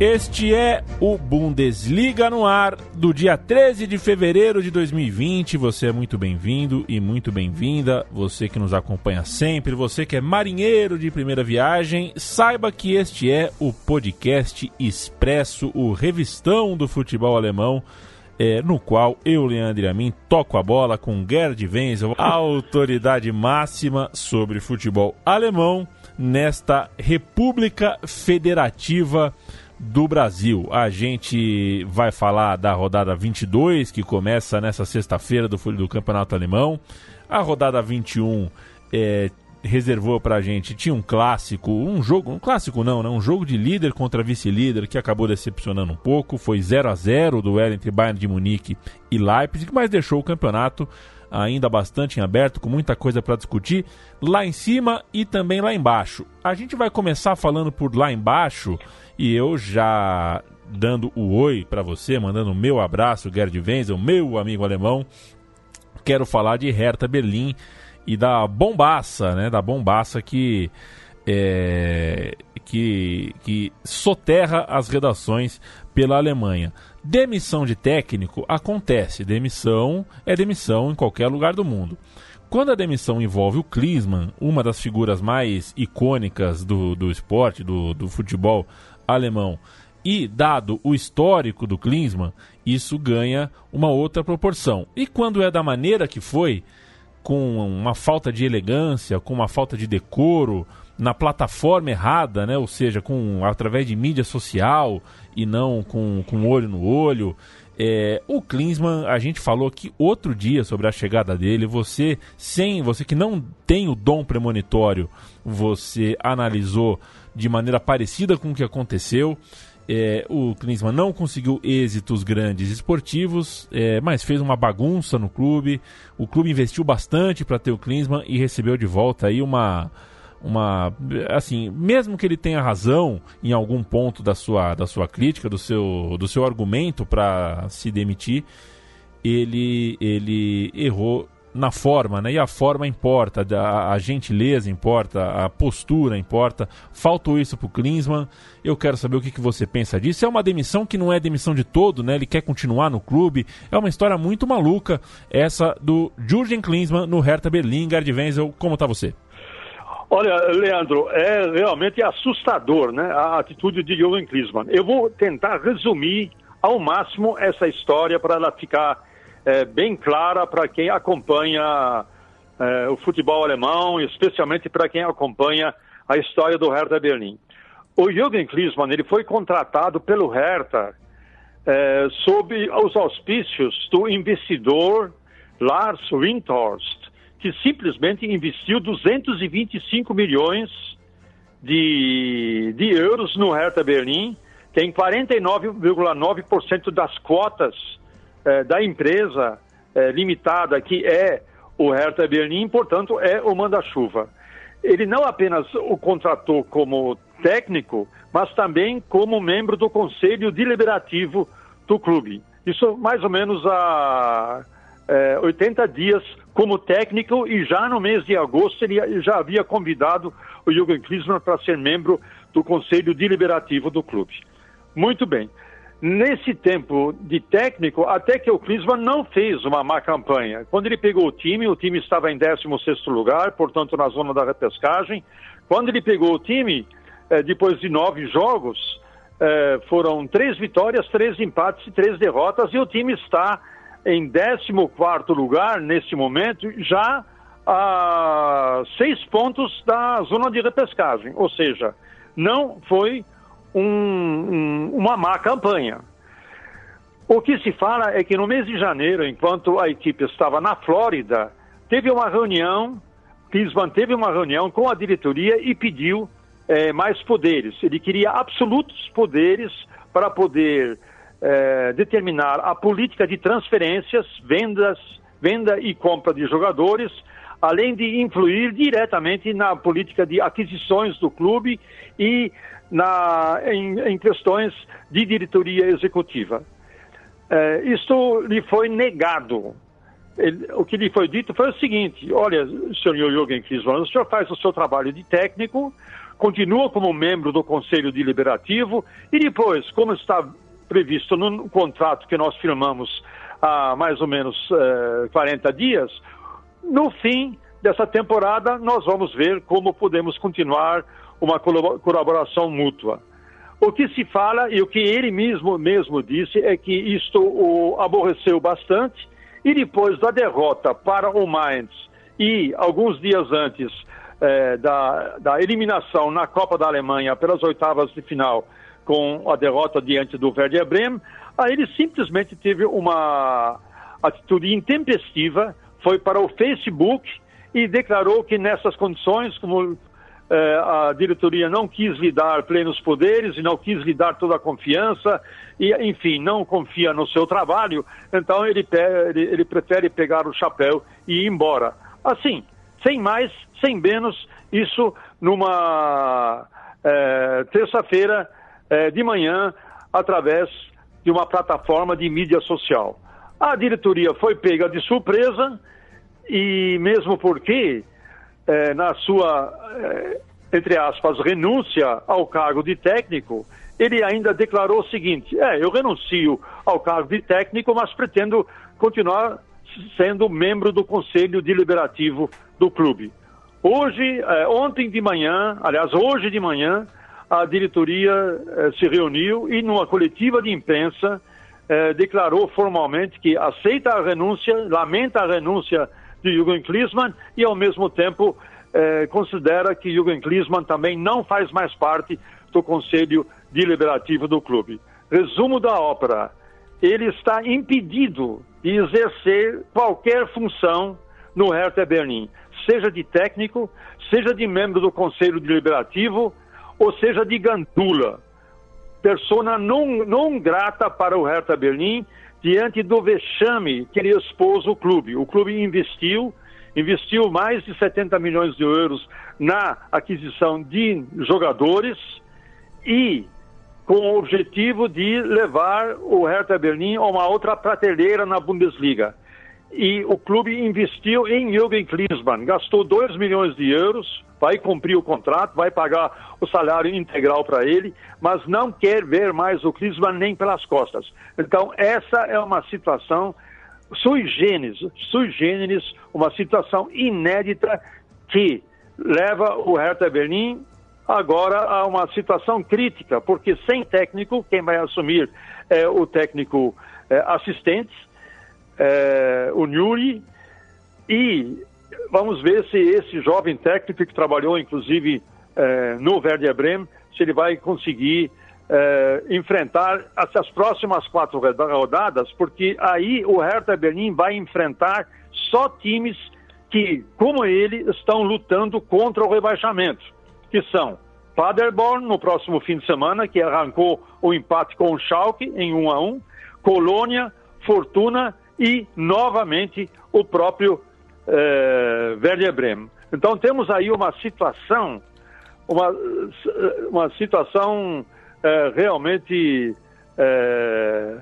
Este é o Bundesliga no ar do dia 13 de fevereiro de 2020. Você é muito bem-vindo e muito bem-vinda. Você que nos acompanha sempre, você que é marinheiro de primeira viagem, saiba que este é o podcast Expresso, o revistão do futebol alemão. É, no qual eu, Leandro Amin, toco a bola com Gerd Wenzel, a autoridade máxima sobre futebol alemão nesta República Federativa do Brasil. A gente vai falar da rodada 22, que começa nessa sexta-feira do, do Campeonato Alemão. A rodada 21 é, reservou pra gente, tinha um clássico, um jogo, um clássico não, né? Um jogo de líder contra vice-líder que acabou decepcionando um pouco. Foi 0 a 0 o duelo entre Bayern de Munique e Leipzig, mas deixou o campeonato ainda bastante em aberto, com muita coisa para discutir lá em cima e também lá embaixo. A gente vai começar falando por lá embaixo e eu já dando o oi para você, mandando o meu abraço, Gerd Wenzel, meu amigo alemão. Quero falar de Hertha Berlim e da bombaça, né? Da bombaça que é, que, que soterra as redações pela Alemanha. Demissão de técnico acontece. Demissão é demissão em qualquer lugar do mundo. Quando a demissão envolve o Klinsmann, uma das figuras mais icônicas do, do esporte, do, do futebol alemão, e dado o histórico do Klinsmann, isso ganha uma outra proporção. E quando é da maneira que foi, com uma falta de elegância, com uma falta de decoro, na plataforma errada, né? ou seja, com através de mídia social e não com, com olho no olho. É, o Klinsmann, a gente falou aqui outro dia sobre a chegada dele. Você, sem você que não tem o dom premonitório, você analisou de maneira parecida com o que aconteceu. É, o Klinsmann não conseguiu êxitos grandes esportivos, é, mas fez uma bagunça no clube. O clube investiu bastante para ter o Klinsmann e recebeu de volta aí uma, uma assim mesmo que ele tenha razão em algum ponto da sua da sua crítica do seu do seu argumento para se demitir ele ele errou na forma, né? E a forma importa, a, a, gentileza importa, a postura importa. Faltou isso pro Klinsmann. Eu quero saber o que, que você pensa disso. É uma demissão que não é demissão de todo, né? Ele quer continuar no clube. É uma história muito maluca essa do Jürgen Klinsmann no Hertha Berlim. Gerd Wenzel, como tá você? Olha, Leandro, é realmente assustador, né? A atitude de Jürgen Klinsmann. Eu vou tentar resumir ao máximo essa história para ela ficar é, bem clara para quem acompanha é, o futebol alemão, especialmente para quem acompanha a história do Hertha Berlim. O Jürgen Klinsmann ele foi contratado pelo Hertha é, sob os auspícios do investidor Lars Windhorst, que simplesmente investiu 225 milhões de, de euros no Hertha Berlim, tem 49,9% das cotas é, da empresa é, limitada que é o Hertha Berlim, portanto, é o manda-chuva. Ele não apenas o contratou como técnico, mas também como membro do conselho deliberativo do clube. Isso mais ou menos há é, 80 dias como técnico e já no mês de agosto ele já havia convidado o Jürgen Klinsmann para ser membro do conselho deliberativo do clube. Muito bem. Nesse tempo de técnico, até que o Klinsmann não fez uma má campanha. Quando ele pegou o time, o time estava em 16º lugar, portanto na zona da repescagem. Quando ele pegou o time, eh, depois de nove jogos, eh, foram três vitórias, três empates e três derrotas, e o time está em 14º lugar nesse momento, já a seis pontos da zona de repescagem. Ou seja, não foi um, um, uma má campanha. O que se fala é que no mês de janeiro, enquanto a equipe estava na Flórida, teve uma reunião, Klinsmann teve uma reunião com a diretoria e pediu é, mais poderes. Ele queria absolutos poderes para poder é, determinar a política de transferências, vendas, venda e compra de jogadores, além de influir diretamente na política de aquisições do clube e na, em, em questões de diretoria executiva. É, isto lhe foi negado. Ele, o que lhe foi dito foi o seguinte: olha, senhor Jürgen Klinsmann, o senhor faz o seu trabalho de técnico, continua como membro do Conselho Deliberativo e depois, como está previsto no contrato que nós firmamos há mais ou menos é, 40 dias, no fim dessa temporada nós vamos ver como podemos continuar uma colaboração mútua. O que se fala e o que ele mesmo, mesmo disse é que isto o aborreceu bastante e depois da derrota para o Mainz e alguns dias antes eh, da, da eliminação na Copa da Alemanha pelas oitavas de final com a derrota diante do Werder Bremen, aí ele simplesmente teve uma atitude intempestiva, foi para o Facebook e declarou que nessas condições, como eh, a diretoria não quis lhe dar plenos poderes e não quis lhe dar toda a confiança e, enfim, não confia no seu trabalho, então ele, ele, ele prefere pegar o chapéu e ir embora. Assim, sem mais, sem menos, isso numa eh, terça-feira eh, de manhã, através de uma plataforma de mídia social. A diretoria foi pega de surpresa e mesmo porque é, na sua, é, entre aspas, renúncia ao cargo de técnico, ele ainda declarou o seguinte: é, eu renuncio ao cargo de técnico, mas pretendo continuar sendo membro do conselho deliberativo do clube. Hoje, é, ontem de manhã, aliás, hoje de manhã, a diretoria se reuniu e, numa coletiva de imprensa, é, declarou formalmente que aceita a renúncia, lamenta a renúncia de Jürgen Klinsmann e, ao mesmo tempo, eh, considera que Jürgen Klinsmann também não faz mais parte do Conselho Deliberativo do clube. Resumo da ópera: ele está impedido de exercer qualquer função no Hertha Berlim, seja de técnico, seja de membro do Conselho Deliberativo, ou seja de gandula. Persona não, não grata para o Hertha Berlim diante do vexame que ele expôs o clube. O clube investiu, investiu mais de 70 milhões de euros na aquisição de jogadores e com o objetivo de levar o Hertha Berlim a uma outra prateleira na Bundesliga. E o clube investiu em Jürgen Klinsmann, gastou 2 milhões de euros, vai cumprir o contrato, vai pagar o salário integral para ele, mas não quer ver mais o Klinsmann nem pelas costas. Então, essa é uma situação sui generis, sui generis, uma situação inédita que leva o Hertha Berlim agora a uma situação crítica, porque sem técnico, quem vai assumir é o técnico é, assistente, é, o Nuri, e vamos ver se esse jovem técnico que trabalhou, inclusive, é, no Werder Bremen, se ele vai conseguir é, enfrentar essas próximas quatro rodadas, porque aí o Hertha Berlim vai enfrentar só times que, como ele, estão lutando contra o rebaixamento, que são Paderborn no próximo fim de semana, que arrancou o empate com o Schalke em 1 a 1, Colônia, Fortuna e novamente o próprio é, Werder Bremen. Então temos aí uma situação, uma, uma situação é, realmente é,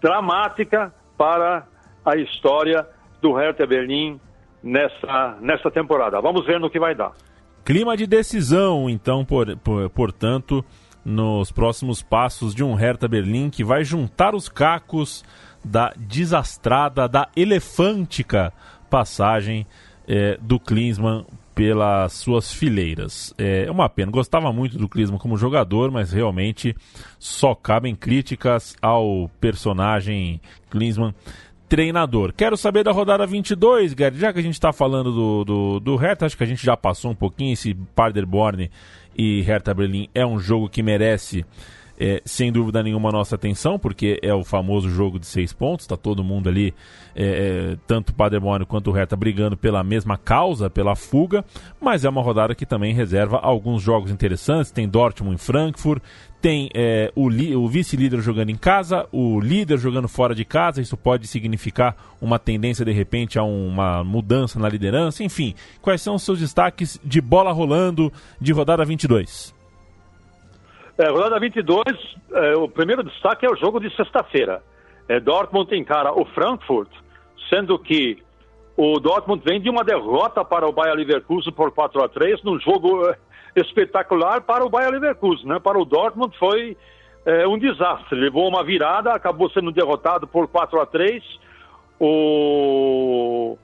dramática para a história do Hertha Berlim nessa, nessa temporada. Vamos ver no que vai dar. Clima de decisão, então, por, por, portanto, nos próximos passos de um Hertha Berlim que vai juntar os cacos da desastrada, da elefântica passagem é, do Klinsmann pelas suas fileiras. É uma pena. Gostava muito do Klinsmann como jogador, mas realmente só cabem críticas ao personagem Klinsmann treinador. Quero saber da rodada 22, Gerd, já que a gente está falando do, do, do Hertha, acho que a gente já passou um pouquinho esse Paderborn e Hertha Berlim é um jogo que merece é, sem dúvida nenhuma, nossa atenção, porque é o famoso jogo de seis pontos, está todo mundo ali, é, é, tanto o Paderborn quanto o Reta, brigando pela mesma causa, pela fuga, mas é uma rodada que também reserva alguns jogos interessantes, tem Dortmund em Frankfurt, tem é, o, o vice-líder jogando em casa, o líder jogando fora de casa, isso pode significar uma tendência, de repente, a uma mudança na liderança, enfim, quais são os seus destaques de bola rolando de rodada 22? É, rodada 22, é, o primeiro destaque é o jogo de sexta-feira. É, Dortmund encara o Frankfurt, sendo que o Dortmund vem de uma derrota para o Bayer Leverkusen por 4 a 3 num jogo é, espetacular para o Bayer Leverkusen. Né? Para o Dortmund foi é, um desastre. Levou uma virada, acabou sendo derrotado por 4 a 3 O,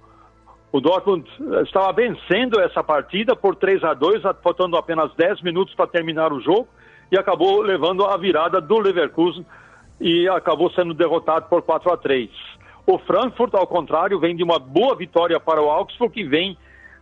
o Dortmund estava vencendo essa partida por 3 a 2 faltando apenas 10 minutos para terminar o jogo e acabou levando a virada do Leverkusen e acabou sendo derrotado por 4 a 3. O Frankfurt, ao contrário, vem de uma boa vitória para o Augsburg que vem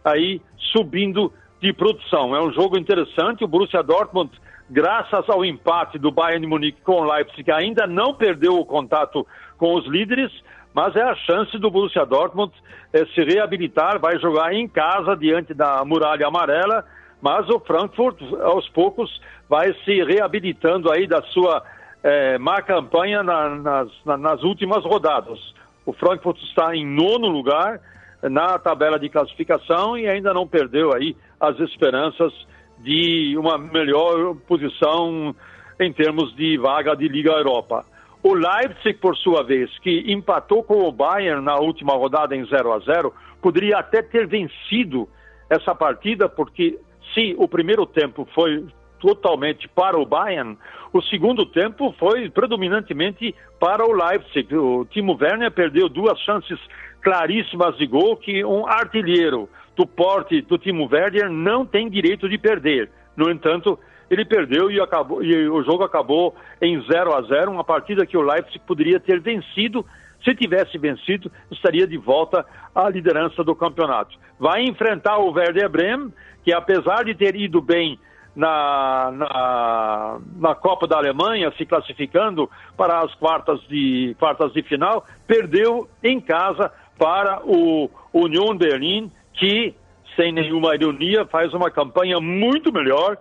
aí subindo de produção. É um jogo interessante. O Borussia Dortmund, graças ao empate do Bayern de Munique com o Leipzig, ainda não perdeu o contato com os líderes, mas é a chance do Borussia Dortmund é, se reabilitar, vai jogar em casa diante da muralha amarela mas o Frankfurt, aos poucos, vai se reabilitando aí da sua é, má campanha na, nas, na, nas últimas rodadas. O Frankfurt está em nono lugar na tabela de classificação e ainda não perdeu aí as esperanças de uma melhor posição em termos de vaga de Liga Europa. O Leipzig, por sua vez, que empatou com o Bayern na última rodada em 0 a 0, poderia até ter vencido essa partida, porque se o primeiro tempo foi totalmente para o Bayern, o segundo tempo foi predominantemente para o Leipzig. O Timo Werner perdeu duas chances claríssimas de gol que um artilheiro do porte do Timo Werner não tem direito de perder. No entanto, ele perdeu e, acabou, e o jogo acabou em 0 a 0, uma partida que o Leipzig poderia ter vencido. Se tivesse vencido, estaria de volta à liderança do campeonato. Vai enfrentar o Werder Bremen, que apesar de ter ido bem na, na, na, Copa da Alemanha, se classificando para as quartas de, quartas de final, perdeu em casa para o Union Berlin, que, sem nenhuma ironia, faz uma campanha muito melhor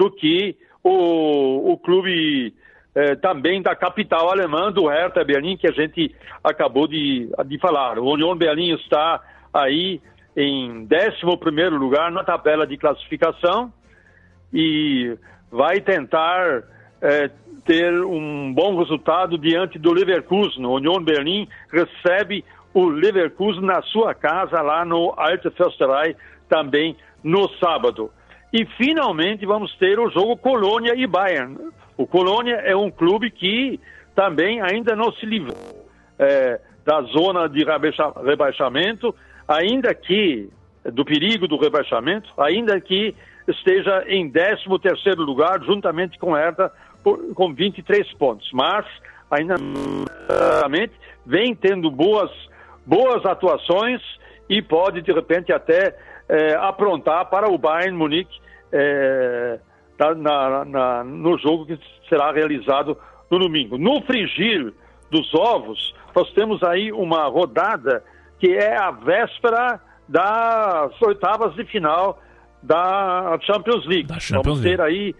do que o, o clube eh, também da capital alemã, do Hertha Berlim, que a gente acabou de, de falar. O Union Berlin está aí em 11 lugar na tabela de classificação e vai tentar é, ter um bom resultado diante do Leverkusen. O Union Berlim recebe o Leverkusen na sua casa, lá no Alte Försterei, também no sábado. E finalmente vamos ter o jogo Colônia e Bayern. O Colônia é um clube que também ainda não se livrou é, da zona de rebaixamento ainda que do perigo do rebaixamento, ainda que esteja em 13 terceiro lugar, juntamente com Hertha, por, com 23 pontos. Mas, ainda vem tendo boas, boas atuações e pode, de repente, até é, aprontar para o Bayern Munique é, na, na, no jogo que será realizado no domingo. No frigir dos ovos, nós temos aí uma rodada que é a véspera das oitavas de final da Champions League. Da Champions Vamos ter aí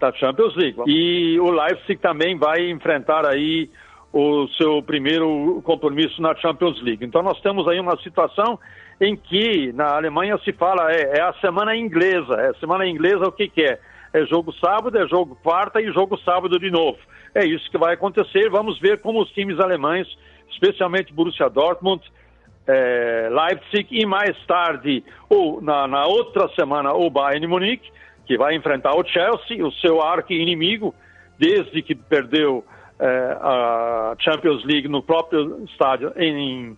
da Champions League. E o Leipzig também vai enfrentar aí o seu primeiro compromisso na Champions League. Então nós temos aí uma situação em que na Alemanha se fala é, é a semana inglesa. É a semana inglesa o que, que é? É jogo sábado, é jogo quarta e jogo sábado de novo. É isso que vai acontecer. Vamos ver como os times alemães, especialmente Borussia Dortmund, é, Leipzig e mais tarde, ou na, na, outra semana, o Bayern Munique, que vai enfrentar o Chelsea, o seu arqui-inimigo, desde que perdeu eh, a Champions League no próprio estádio em,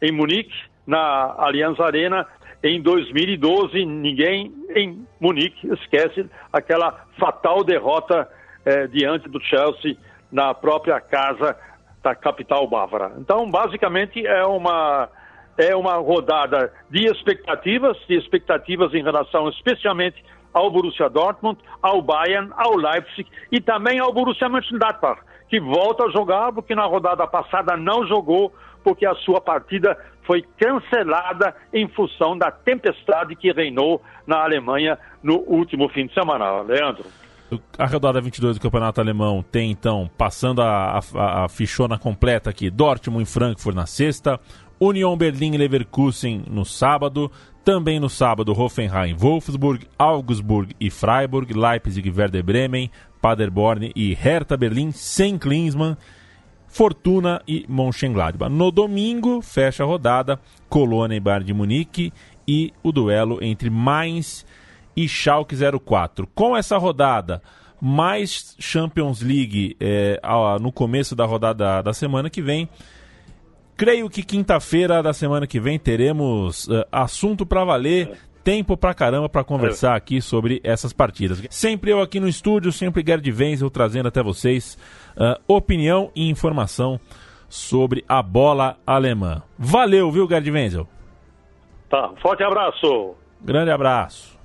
em Munique, na Allianz Arena, em 2012. Ninguém em Munique esquece aquela fatal derrota eh, diante do Chelsea na própria casa da capital bávara. Então, basicamente, é uma é uma rodada de expectativas, de expectativas em relação especialmente ao Borussia Dortmund, ao Bayern, ao Leipzig e também ao Borussia Mönchengladbach, que volta a jogar porque na rodada passada não jogou porque a sua partida foi cancelada em função da tempestade que reinou na Alemanha no último fim de semana. Leandro. A rodada 22 do Campeonato Alemão tem, então, passando a, a, a fichona completa aqui, Dortmund e Frankfurt na sexta, Union Berlim e Leverkusen no sábado, também no sábado Hoffenheim, Wolfsburg, Augsburg e Freiburg, Leipzig Werder Bremen, Paderborn e Hertha Berlim, sem Klinsmann, Fortuna e Mönchengladbach. No domingo, fecha a rodada, Colônia e Bayern de Munique e o duelo entre Mainz e Schalke 04. Com essa rodada, mais Champions League é, no começo da rodada da semana que vem. Creio que quinta-feira da semana que vem teremos uh, assunto para valer, tempo pra caramba para conversar aqui sobre essas partidas. Sempre eu aqui no estúdio, sempre Gerd Wenzel trazendo até vocês uh, opinião e informação sobre a bola alemã. Valeu, viu, Gerd Wenzel? Tá, forte abraço. Grande abraço.